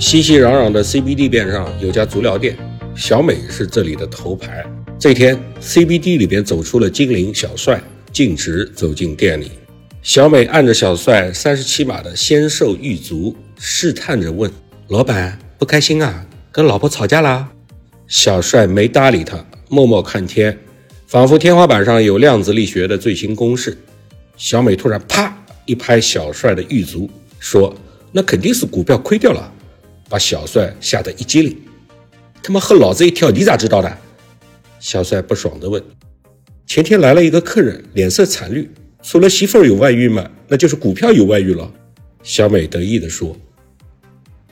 熙熙攘攘的 CBD 边上有家足疗店，小美是这里的头牌。这天，CBD 里边走出了精灵小帅，径直走进店里。小美按着小帅三十七码的纤瘦玉足，试探着问：“老板不开心啊？跟老婆吵架啦？”小帅没搭理他，默默看天，仿佛天花板上有量子力学的最新公式。小美突然啪一拍小帅的玉足，说：“那肯定是股票亏掉了。”把小帅吓得一激灵。他妈和老子一跳，你咋知道的？小帅不爽的问。前天来了一个客人，脸色惨绿，除了媳妇儿有外遇吗？那就是股票有外遇了。小美得意地说：“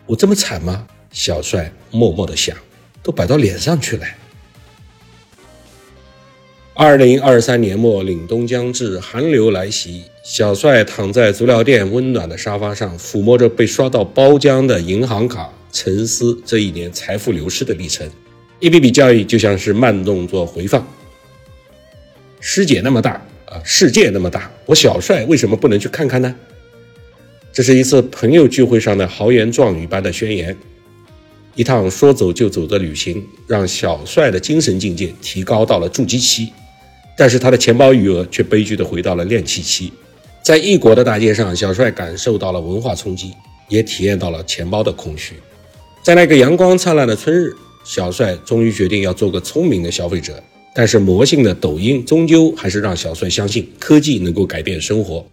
我这么惨吗？”小帅默默地想。都摆到脸上去了。二零二三年末，凛冬将至，寒流来袭。小帅躺在足疗店温暖的沙发上，抚摸着被刷到包浆的银行卡，沉思这一年财富流失的历程。一笔笔交易就像是慢动作回放。世界那么大啊，世界那么大，我小帅为什么不能去看看呢？这是一次朋友聚会上的豪言壮语般的宣言。一趟说走就走的旅行，让小帅的精神境界提高到了筑基期，但是他的钱包余额却悲剧的回到了练气期。在异国的大街上，小帅感受到了文化冲击，也体验到了钱包的空虚。在那个阳光灿烂的春日，小帅终于决定要做个聪明的消费者。但是魔性的抖音终究还是让小帅相信科技能够改变生活。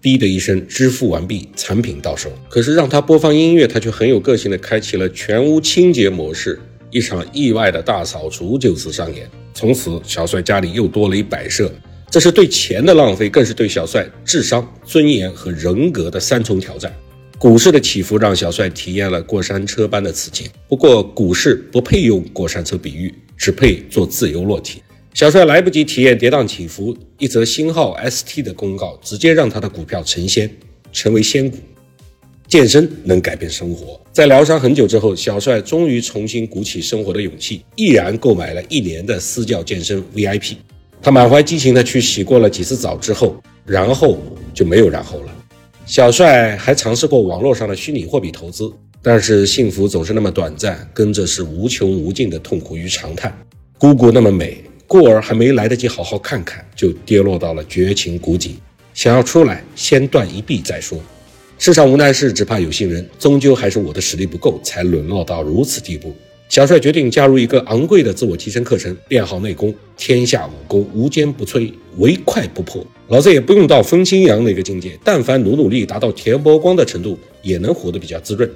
滴的一声，支付完毕，产品到手。可是让他播放音乐，他却很有个性的开启了全屋清洁模式。一场意外的大扫除就此上演。从此，小帅家里又多了一摆设。这是对钱的浪费，更是对小帅智商、尊严和人格的三重挑战。股市的起伏让小帅体验了过山车般的刺激。不过，股市不配用过山车比喻，只配做自由落体。小帅来不及体验跌宕起伏，一则星号 ST 的公告直接让他的股票成仙，成为仙股。健身能改变生活。在疗伤很久之后，小帅终于重新鼓起生活的勇气，毅然购买了一年的私教健身 VIP。他满怀激情地去洗过了几次澡之后，然后就没有然后了。小帅还尝试过网络上的虚拟货币投资，但是幸福总是那么短暂，跟着是无穷无尽的痛苦与长叹。姑姑那么美。故而还没来得及好好看看，就跌落到了绝情谷底。想要出来，先断一臂再说。世上无难事，只怕有心人。终究还是我的实力不够，才沦落到如此地步。小帅决定加入一个昂贵的自我提升课程，练好内功。天下武功，无坚不摧，唯快不破。老子也不用到风清扬那个境界，但凡努努力，达到田伯光的程度，也能活得比较滋润。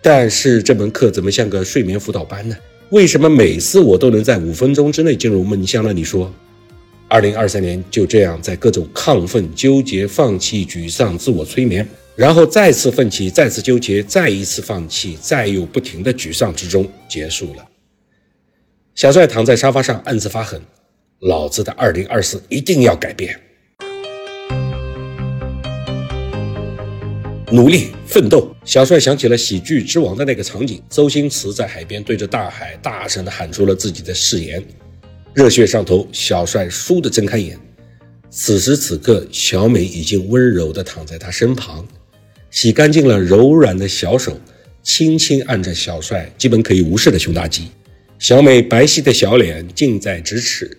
但是这门课怎么像个睡眠辅导班呢？为什么每次我都能在五分钟之内进入梦乡呢？你说，二零二三年就这样在各种亢奋、纠结、放弃、沮丧、自我催眠，然后再次奋起、再次纠结、再一次放弃、再又不停的沮丧之中结束了。小帅躺在沙发上暗自发狠：老子的二零二四一定要改变。努力奋斗，小帅想起了喜剧之王的那个场景，周星驰在海边对着大海大声的喊出了自己的誓言。热血上头，小帅倏地睁开眼。此时此刻，小美已经温柔地躺在他身旁，洗干净了柔软的小手，轻轻按着小帅基本可以无视的胸大肌。小美白皙的小脸近在咫尺，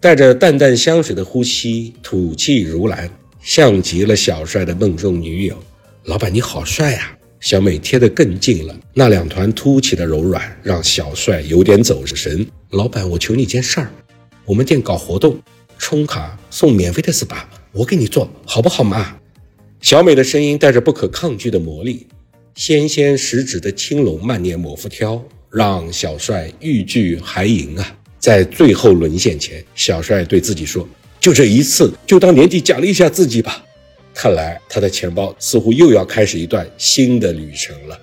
带着淡淡香水的呼吸，吐气如兰，像极了小帅的梦中女友。老板你好帅呀！小美贴得更近了，那两团凸起的柔软让小帅有点走神。老板，我求你件事儿，我们店搞活动，充卡送免费的 SPA，我给你做好不好嘛？小美的声音带着不可抗拒的魔力，纤纤十指的青龙慢捻抹拂挑，让小帅欲拒还迎啊！在最后沦陷前，小帅对自己说：“就这一次，就当年底奖励一下自己吧。”看来他的钱包似乎又要开始一段新的旅程了。